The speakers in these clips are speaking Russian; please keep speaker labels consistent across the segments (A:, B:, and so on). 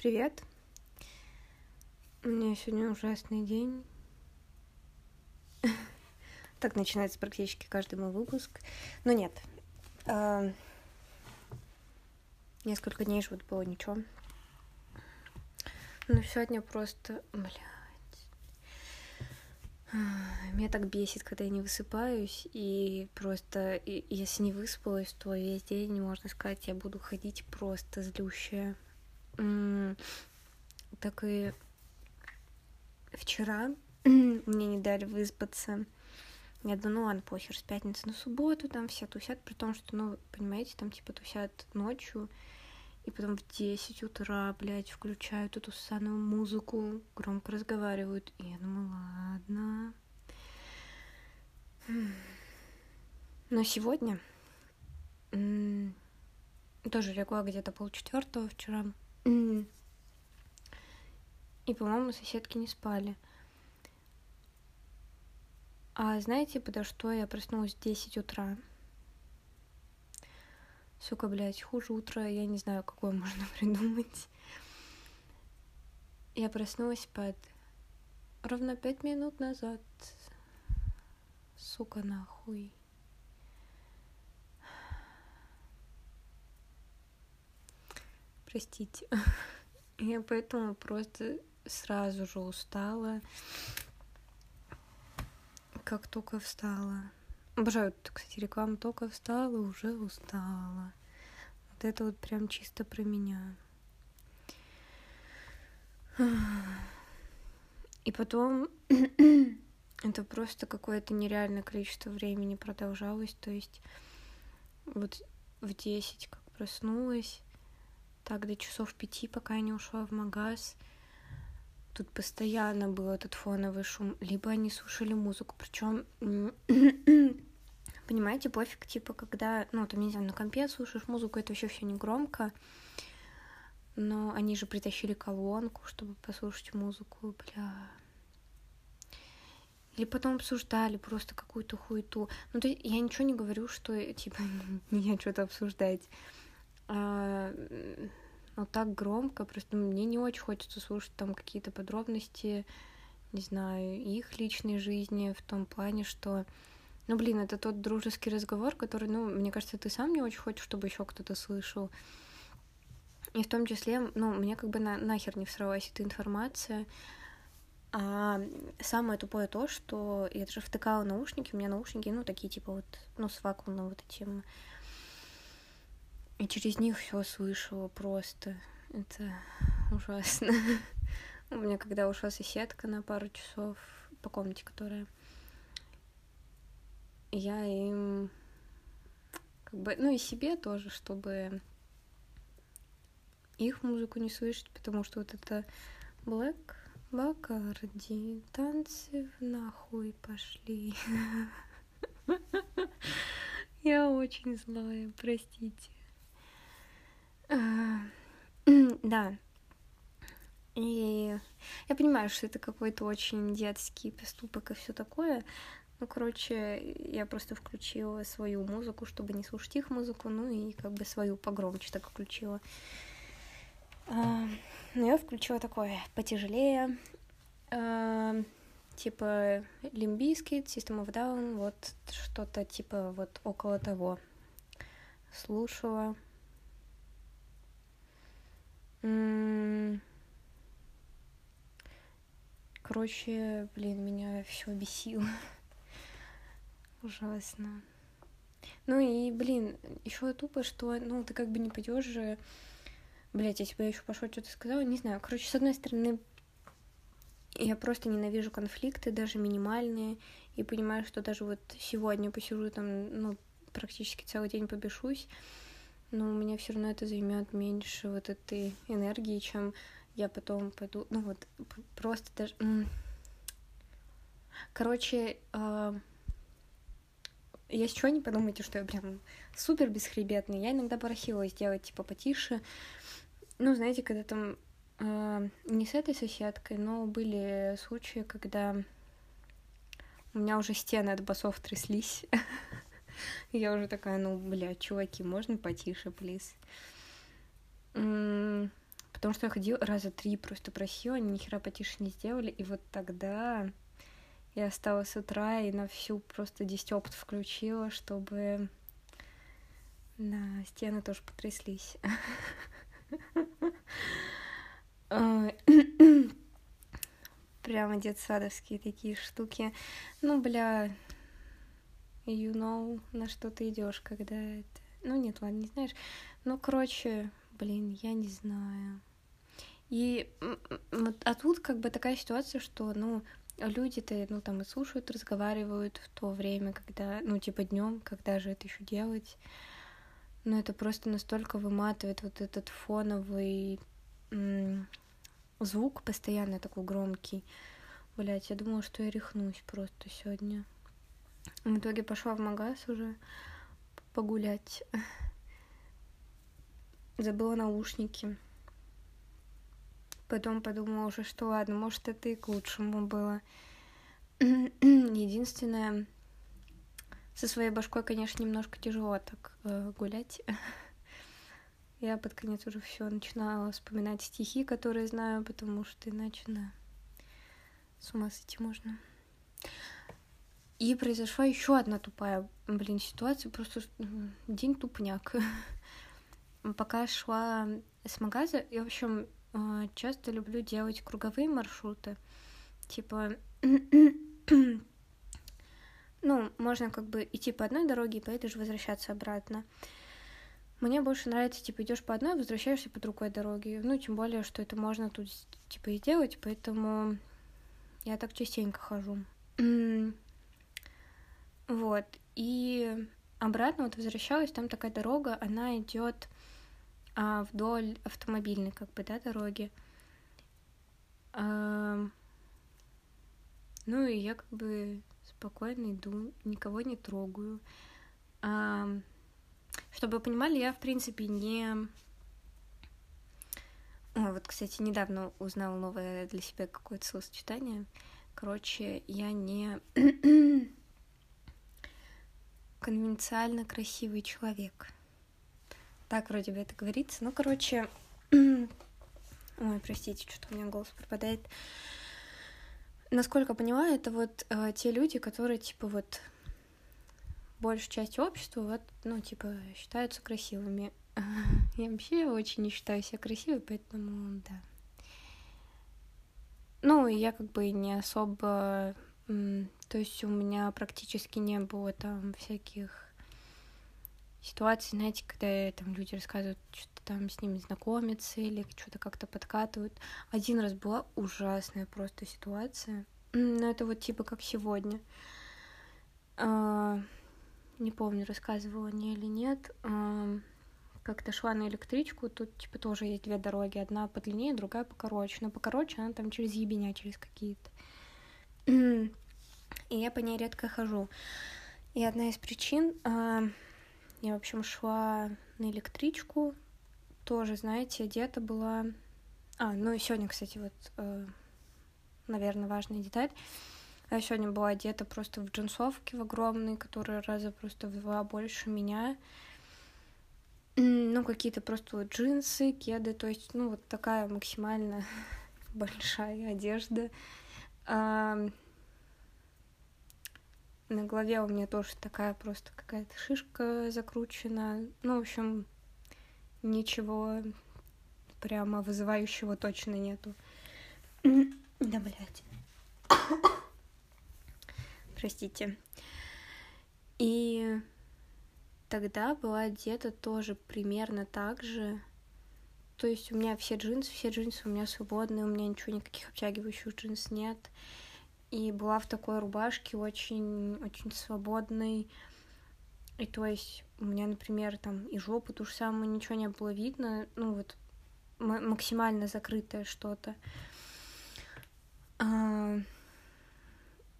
A: Привет. У меня сегодня ужасный день. Так начинается практически каждый мой выпуск. Но нет. А, несколько дней живут было ничего. Но сегодня просто, блядь. Меня так бесит, когда я не высыпаюсь, и просто, если не выспалась, то весь день, можно сказать, я буду ходить просто злющая так и вчера мне не дали выспаться. Я думаю, ну ладно, похер, с пятницы на субботу там все тусят, при том, что, ну, понимаете, там типа тусят ночью, и потом в 10 утра, блядь, включают эту ссаную музыку, громко разговаривают. И я думаю, ладно. Но сегодня тоже легла где-то полчетвертого вчера. И, по-моему, соседки не спали. А знаете, подо что я проснулась в 10 утра? Сука, блядь, хуже утро, я не знаю, какое можно придумать. Я проснулась под ровно пять минут назад. Сука, нахуй. Простите. Я поэтому просто сразу же устала. Как только встала. Обожаю, кстати, рекламу только встала, уже устала. Вот это вот прям чисто про меня. И потом это просто какое-то нереальное количество времени продолжалось. То есть вот в 10 как проснулась, так до часов пяти, пока я не ушла в магаз. Тут постоянно был этот фоновый шум. Либо они слушали музыку. Причем, понимаете, пофиг, типа, когда, ну, там, не знаю, на компе слушаешь музыку, это вообще все не громко. Но они же притащили колонку, чтобы послушать музыку, бля. Или потом обсуждали просто какую-то хуету. Ну, то есть я ничего не говорю, что, типа, меня что-то обсуждать а, ну, так громко, просто мне не очень хочется слушать там какие-то подробности, не знаю, их личной жизни в том плане, что, ну, блин, это тот дружеский разговор, который, ну, мне кажется, ты сам не очень хочешь, чтобы еще кто-то слышал. И в том числе, ну, мне как бы на, нахер не всралась эта информация. А самое тупое то, что я даже втыкала наушники, у меня наушники, ну, такие типа вот, ну, с вакуумным вот этим и через них все слышала просто. Это ужасно. У меня когда ушла соседка на пару часов по комнате, которая... Я им как бы, ну и себе тоже, чтобы их музыку не слышать, потому что вот это Black Бакарди, танцы в нахуй пошли. Я очень злая, простите. Да. И я понимаю, что это какой-то очень детский поступок и все такое. Ну, короче, я просто включила свою музыку, чтобы не слушать их музыку, ну и как бы свою погромче так включила. А, ну, я включила такое потяжелее, а, типа Limbiskit, System of Down, вот что-то типа вот около того. Слушала. Короче, блин, меня все бесило. Ужасно. Ну и, блин, еще тупо, что, ну, ты как бы не пойдешь же. Блять, если бы я еще пошла что-то сказала, не знаю. Короче, с одной стороны, я просто ненавижу конфликты, даже минимальные, и понимаю, что даже вот сегодня посижу там, ну, практически целый день побешусь, но у меня все равно это займет меньше вот этой энергии, чем я потом пойду, ну вот просто даже, короче, э, если что, не подумайте, что я прям супер бесхребетный. Я иногда просила сделать типа потише. Ну, знаете, когда там э, не с этой соседкой, но были случаи, когда у меня уже стены от басов тряслись. Я уже такая, ну, бля, чуваки, можно потише, плиз? Потому что я ходила раза три, просто просила, они ни хера потише не сделали. И вот тогда я осталась с утра и на всю просто 10 опыт включила, чтобы на стены тоже потряслись. Прямо детсадовские такие штуки. Ну, бля, you know, на что ты идешь, когда это... Ну, нет, ладно, не знаешь. Ну, короче, блин, я не знаю. И а тут как бы такая ситуация, что, ну, люди-то, ну, там и слушают, разговаривают в то время, когда, ну, типа днем, когда же это еще делать. Но это просто настолько выматывает вот этот фоновый звук постоянно такой громкий. Блять, я думала, что я рехнусь просто сегодня. В итоге пошла в магаз уже погулять. Забыла наушники. Потом подумала уже, что ладно, может, это и к лучшему было. Единственное, со своей башкой, конечно, немножко тяжело так э, гулять. Я под конец уже все начинала вспоминать стихи, которые знаю, потому что иначе на с ума сойти можно. И произошла еще одна тупая, блин, ситуация, просто день тупняк. Пока шла с магаза, я, в общем, а, часто люблю делать круговые маршруты. Типа, ну, можно как бы идти по одной дороге и по этой же возвращаться обратно. Мне больше нравится, типа, идешь по одной, возвращаешься по другой дороге. Ну, тем более, что это можно тут, типа, и делать, поэтому я так частенько хожу. Вот. И обратно вот возвращалась, там такая дорога, она идет а, вдоль автомобильной, как бы, да, дороги. А, ну и я как бы спокойно иду, никого не трогаю. А, чтобы вы понимали, я, в принципе, не... О, вот, кстати, недавно узнала новое для себя какое-то словосочетание. Короче, я не конвенциально красивый человек. Так вроде бы это говорится. Ну, короче... Ой, простите, что-то у меня голос пропадает. Насколько поняла, это вот э, те люди, которые, типа, вот большая часть общества, вот, ну, типа, считаются красивыми. Я вообще очень не считаю себя красивой, поэтому, да. Ну, я как бы не особо то есть у меня практически не было там всяких ситуаций, знаете, когда там люди рассказывают, что там с ними знакомятся или что-то как-то подкатывают. Один раз была ужасная просто ситуация. Но это вот типа как сегодня. А, не помню, рассказывала не или нет. Как-то шла на электричку, тут типа тоже есть две дороги, одна подлиннее, другая покороче. Но покороче она там через ебеня, через какие-то и я по ней редко хожу. И одна из причин, э, я, в общем, шла на электричку, тоже, знаете, одета была... А, ну и сегодня, кстати, вот, э, наверное, важная деталь. Я сегодня была одета просто в джинсовке в огромной, которая раза просто в два больше меня. Ну, какие-то просто вот джинсы, кеды, то есть, ну, вот такая максимально большая одежда. На голове у меня тоже такая просто какая-то шишка закручена. Ну, в общем, ничего прямо вызывающего точно нету. Да, блядь. Простите. И тогда была одета тоже примерно так же. То есть у меня все джинсы, все джинсы у меня свободные, у меня ничего, никаких обтягивающих джинс нет и была в такой рубашке очень, очень свободной. И то есть у меня, например, там и жопу ту же самую ничего не было видно, ну вот максимально закрытое что-то. А,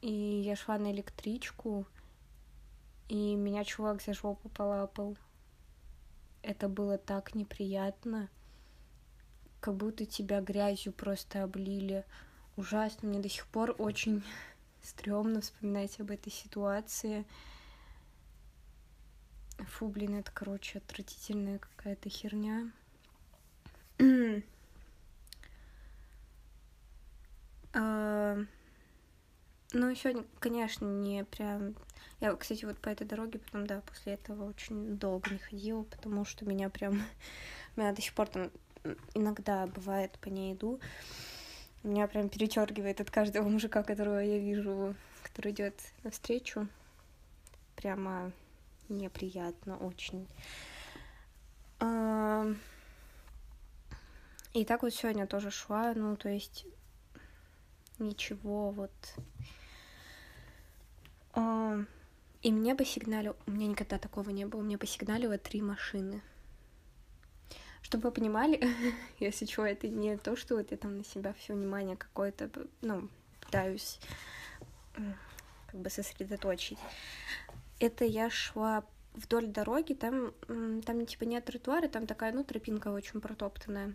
A: и я шла на электричку, и меня чувак за жопу полапал. Это было так неприятно, как будто тебя грязью просто облили ужасно. Мне до сих пор очень стрёмно вспоминать об этой ситуации. Фу, блин, это, короче, отвратительная какая-то херня. А, ну, еще, конечно, не прям... Я, кстати, вот по этой дороге потом, да, после этого очень долго не ходила, потому что меня прям... меня до сих пор там иногда бывает по ней иду, меня прям перечеркивает от каждого мужика, которого я вижу, который идет навстречу. Прямо неприятно очень. И так вот сегодня тоже шла, ну, то есть ничего вот. И мне бы сигналил, у меня никогда такого не было, мне бы сигналило три машины. Чтобы вы понимали, если что, это не то, что вот я там на себя все внимание какое-то, ну, пытаюсь как бы сосредоточить. Это я шла вдоль дороги, там, там типа нет тротуара, там такая, ну, тропинка очень протоптанная.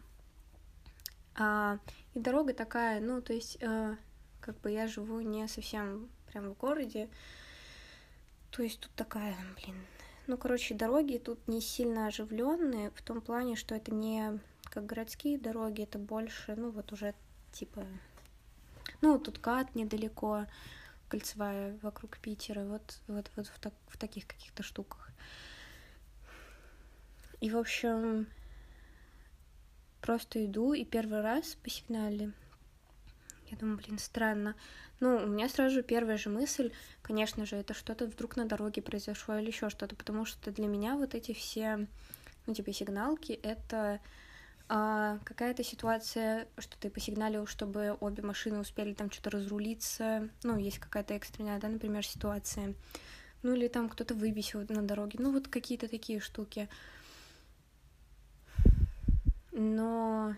A: А, и дорога такая, ну, то есть, э, как бы я живу не совсем прям в городе, то есть тут такая, блин, ну, короче, дороги тут не сильно оживленные в том плане, что это не как городские дороги, это больше, ну, вот уже типа, ну, тут Кат недалеко, кольцевая вокруг Питера, вот, вот, вот в, так, в таких каких-то штуках. И, в общем, просто иду и первый раз по сигнале. Я думаю, блин, странно. Ну, у меня сразу же первая же мысль, конечно же, это что-то вдруг на дороге произошло или еще что-то, потому что для меня вот эти все, ну, типа, сигналки, это а, какая-то ситуация, что ты посигналил, чтобы обе машины успели там что-то разрулиться, ну, есть какая-то экстренная, да, например, ситуация, ну, или там кто-то выбесил на дороге, ну, вот какие-то такие штуки. Но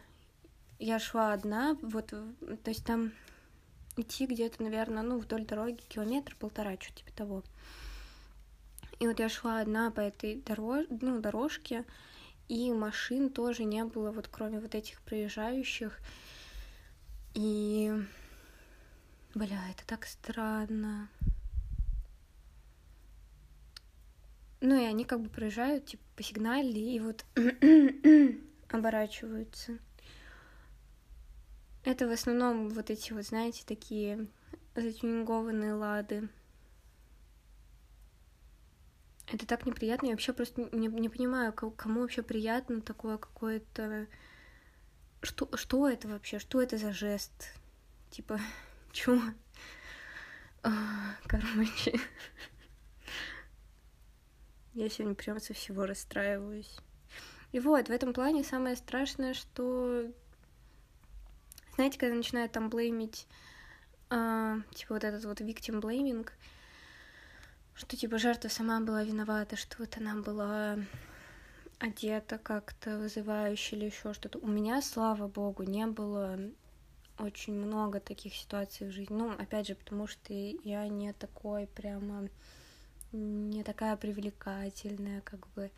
A: я шла одна, вот, то есть там идти где-то, наверное, ну, вдоль дороги километр, полтора, что типа того. И вот я шла одна по этой дорож... ну, дорожке, и машин тоже не было, вот кроме вот этих проезжающих. И, бля, это так странно. Ну, и они как бы проезжают, типа, по сигнале, и вот оборачиваются. Это в основном вот эти вот, знаете, такие затюнингованные лады. Это так неприятно. Я вообще просто не, не понимаю, кому вообще приятно такое какое-то... Что, что это вообще? Что это за жест? Типа, чё? А, короче. Я сегодня прям со всего расстраиваюсь. И вот, в этом плане самое страшное, что... Знаете, когда начинают там блеймить, э, типа вот этот вот victim blaming, что типа жертва сама была виновата, что вот она была одета как-то вызывающе или еще что-то. У меня, слава богу, не было очень много таких ситуаций в жизни. Ну, опять же, потому что я не такой прямо, не такая привлекательная, как бы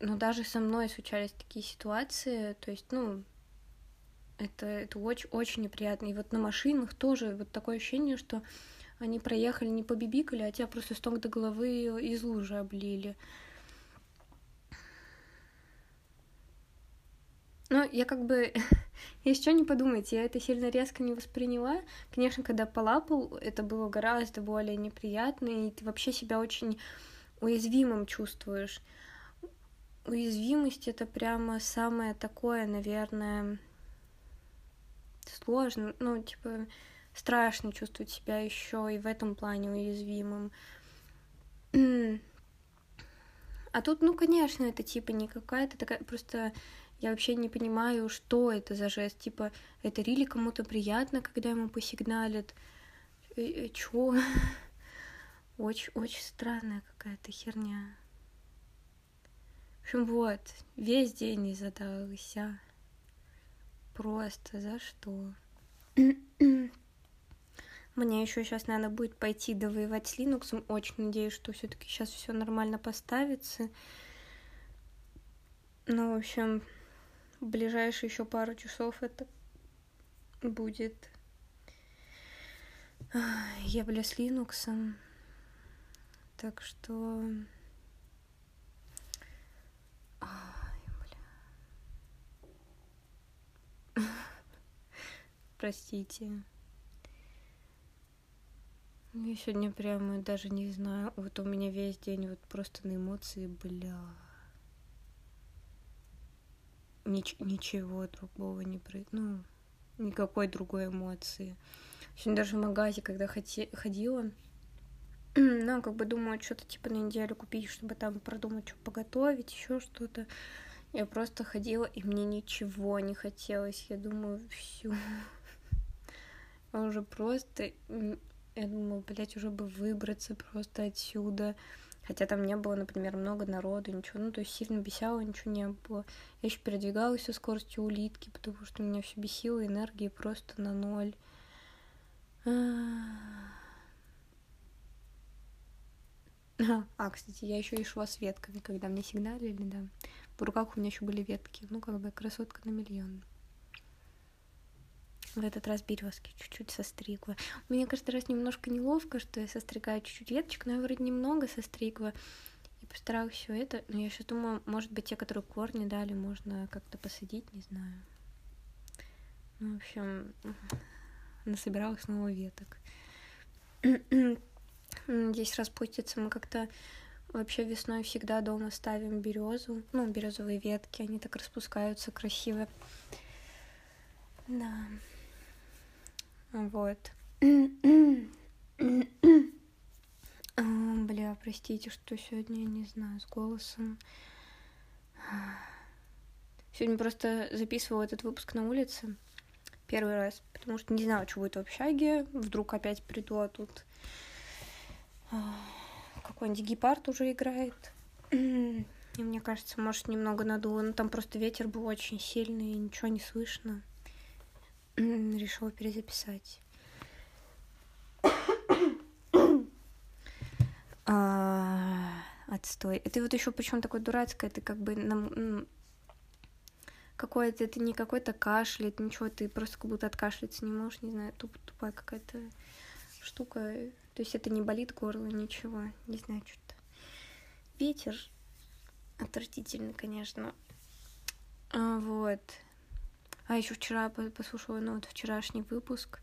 A: но даже со мной случались такие ситуации, то есть, ну, это, это очень, очень неприятно. И вот на машинах тоже вот такое ощущение, что они проехали, не побибикали, а тебя просто с ног до головы из лужи облили. Ну, я как бы, если что, не подумайте, я это сильно резко не восприняла. Конечно, когда полапал, это было гораздо более неприятно, и ты вообще себя очень уязвимым чувствуешь уязвимость это прямо самое такое, наверное, сложно, ну, типа, страшно чувствовать себя еще и в этом плане уязвимым. А тут, ну, конечно, это типа не какая-то такая, просто я вообще не понимаю, что это за жест. Типа, это рили кому-то приятно, когда ему посигналят. Э, э, чё? Очень, очень странная какая-то херня. В общем, вот, весь день не задался. Просто за что? Мне еще сейчас надо будет пойти довоевать с Linux. Очень надеюсь, что все-таки сейчас все нормально поставится. Ну, в общем, в ближайшие еще пару часов это будет. Я, бля, с Linux. Так что простите. Я сегодня прямо даже не знаю. Вот у меня весь день вот просто на эмоции, бля. Нич- ничего другого не про... Ну, никакой другой эмоции. Сегодня даже в магазе, когда хоти... ходила, ну, как бы думаю, что-то типа на неделю купить, чтобы там продумать, что поготовить, еще что-то. Я просто ходила, и мне ничего не хотелось. Я думаю, все. Я уже просто я думала, блядь, уже бы выбраться просто отсюда. Хотя там не было, например, много народу, ничего. Ну, то есть сильно бесяло, ничего не было. Я еще передвигалась со скоростью улитки, потому что меня все бесило, энергии просто на ноль. А, кстати, я еще и шла с ветками, когда мне сигналили, да. В руках у меня еще были ветки. Ну, как бы красотка на миллион. В этот раз березки чуть-чуть состригла. Мне каждый раз немножко неловко, что я состригаю чуть-чуть веточек, но я вроде немного состригла. И постаралась все это. Но я сейчас думаю, может быть, те, которые корни дали, можно как-то посадить, не знаю. Ну, в общем, насобирала снова веток. Здесь распустится. Мы как-то вообще весной всегда дома ставим березу. Ну, березовые ветки, они так распускаются красиво. Да. Вот. Бля, простите, что сегодня, я не знаю, с голосом. Сегодня просто записывала этот выпуск на улице. Первый раз, потому что не знала, что будет в общаге. Вдруг опять приду, а тут какой-нибудь гепард уже играет. И мне кажется, может, немного надуло. Но там просто ветер был очень сильный, и ничего не слышно решила перезаписать. а, отстой. Это вот еще причем такое дурацкое, ты как бы нам какое-то, это не какой-то кашель, это ничего, ты просто как будто откашляться не можешь, не знаю, туп, тупая какая-то штука. То есть это не болит горло, ничего, не знаю, что-то. Ветер отвратительный, конечно. А, вот. А еще вчера послушала, ну, вот вчерашний выпуск.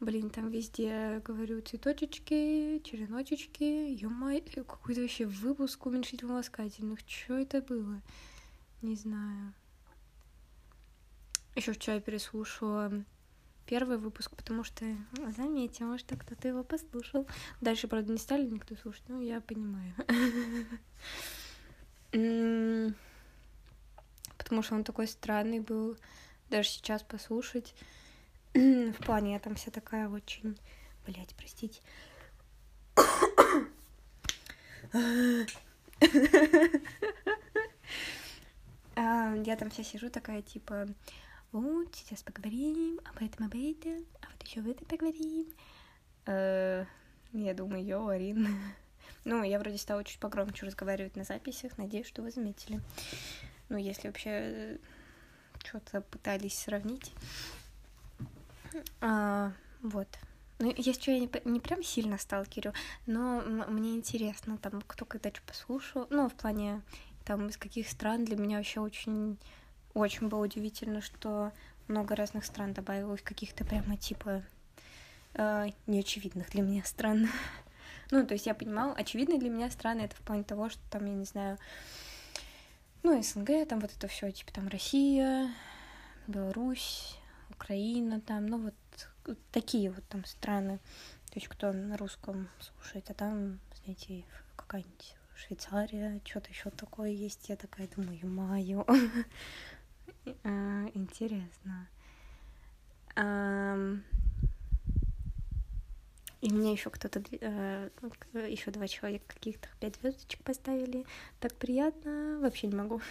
A: Блин, там везде, говорю, цветочечки, череночечки. Ё-моё, какой-то вообще выпуск уменьшительно-ласкательных. Что это было? Не знаю. Еще вчера переслушала первый выпуск, потому что, заметьте, может, кто-то его послушал. Дальше, правда, не стали никто слушать, но я понимаю. Потому что он такой странный был даже сейчас послушать. В плане я там вся такая очень... Блять, простите. А, я там вся сижу такая, типа, вот, сейчас поговорим об этом, об этом, а вот еще в этом поговорим. Э, я думаю, йо, Арин. Ну, я вроде стала чуть погромче разговаривать на записях, надеюсь, что вы заметили. Ну, если вообще что-то пытались сравнить. А, вот. Ну, есть что я не, не прям сильно сталкерю, но мне интересно, там, кто когда что послушал. Ну, в плане, там, из каких стран для меня вообще очень, очень было удивительно, что много разных стран добавилось, каких-то прямо, типа, э, неочевидных для меня стран. ну, то есть я понимала, очевидные для меня страны это в плане того, что там, я не знаю, ну, СНГ, там вот это все, типа там Россия, Беларусь, Украина, там, ну вот, вот такие вот там страны. То есть кто на русском слушает, а там, знаете, какая-нибудь Швейцария, что-то еще такое есть. Я такая думаю, маю. Интересно. И мне еще кто-то, э, еще два человека каких-то пять звездочек поставили. Так приятно, вообще не могу.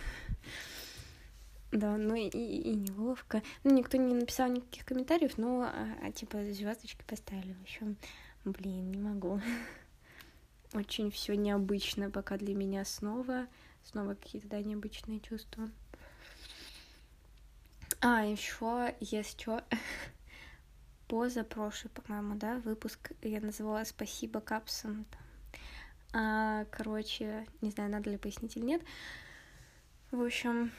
A: Да, ну и, и неловко. Ну, никто не написал никаких комментариев, но а, типа звездочки поставили. Общем, блин, не могу. Очень все необычно пока для меня снова. Снова какие-то, да, необычные чувства. А, еще есть что позапрошлый, по-моему, да, выпуск я называла «Спасибо капсам». А, короче, не знаю, надо ли пояснить или нет. В общем,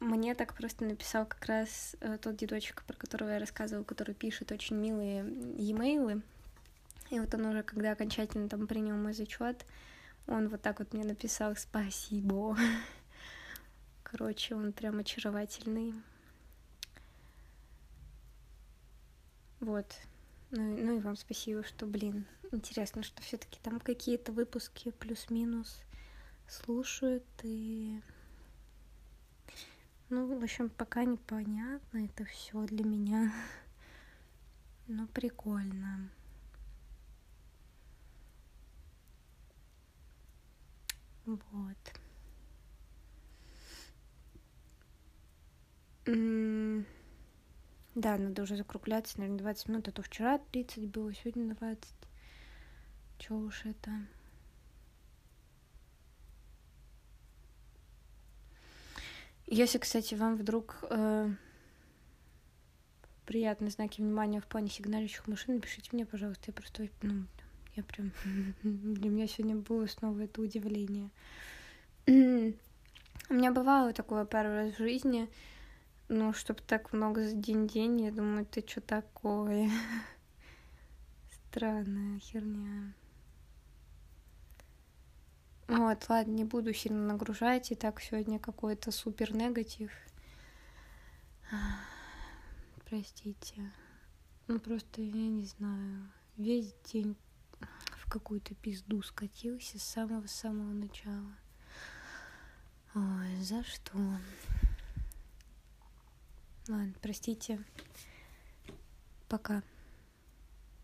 A: мне так просто написал как раз э, тот дедочек, про которого я рассказывала, который пишет очень милые e-mail. И вот он уже, когда окончательно там принял мой зачет, он вот так вот мне написал «Спасибо». Короче, он прям очаровательный. Вот. Ну, ну и вам спасибо, что, блин, интересно, что все таки там какие-то выпуски плюс-минус слушают и... Ну, в общем, пока непонятно это все для меня. Но прикольно. Вот. Да, надо уже закругляться, наверное, 20 минут, а то вчера 30 было, сегодня 20. Чё уж это. Если, кстати, вам вдруг э, приятные знаки внимания в плане сигналищих машин, напишите мне, пожалуйста. Я просто, ну, я прям... Для меня сегодня было снова это удивление. У меня бывало такое пару раз в жизни, ну, чтобы так много за день-день, я думаю, ты что такое? Странная херня. Вот, ладно, не буду сильно нагружать, и так сегодня какой-то супер негатив. Простите. Ну, просто, я не знаю, весь день в какую-то пизду скатился с самого-самого начала. Ой, за что? Ладно, простите. Пока.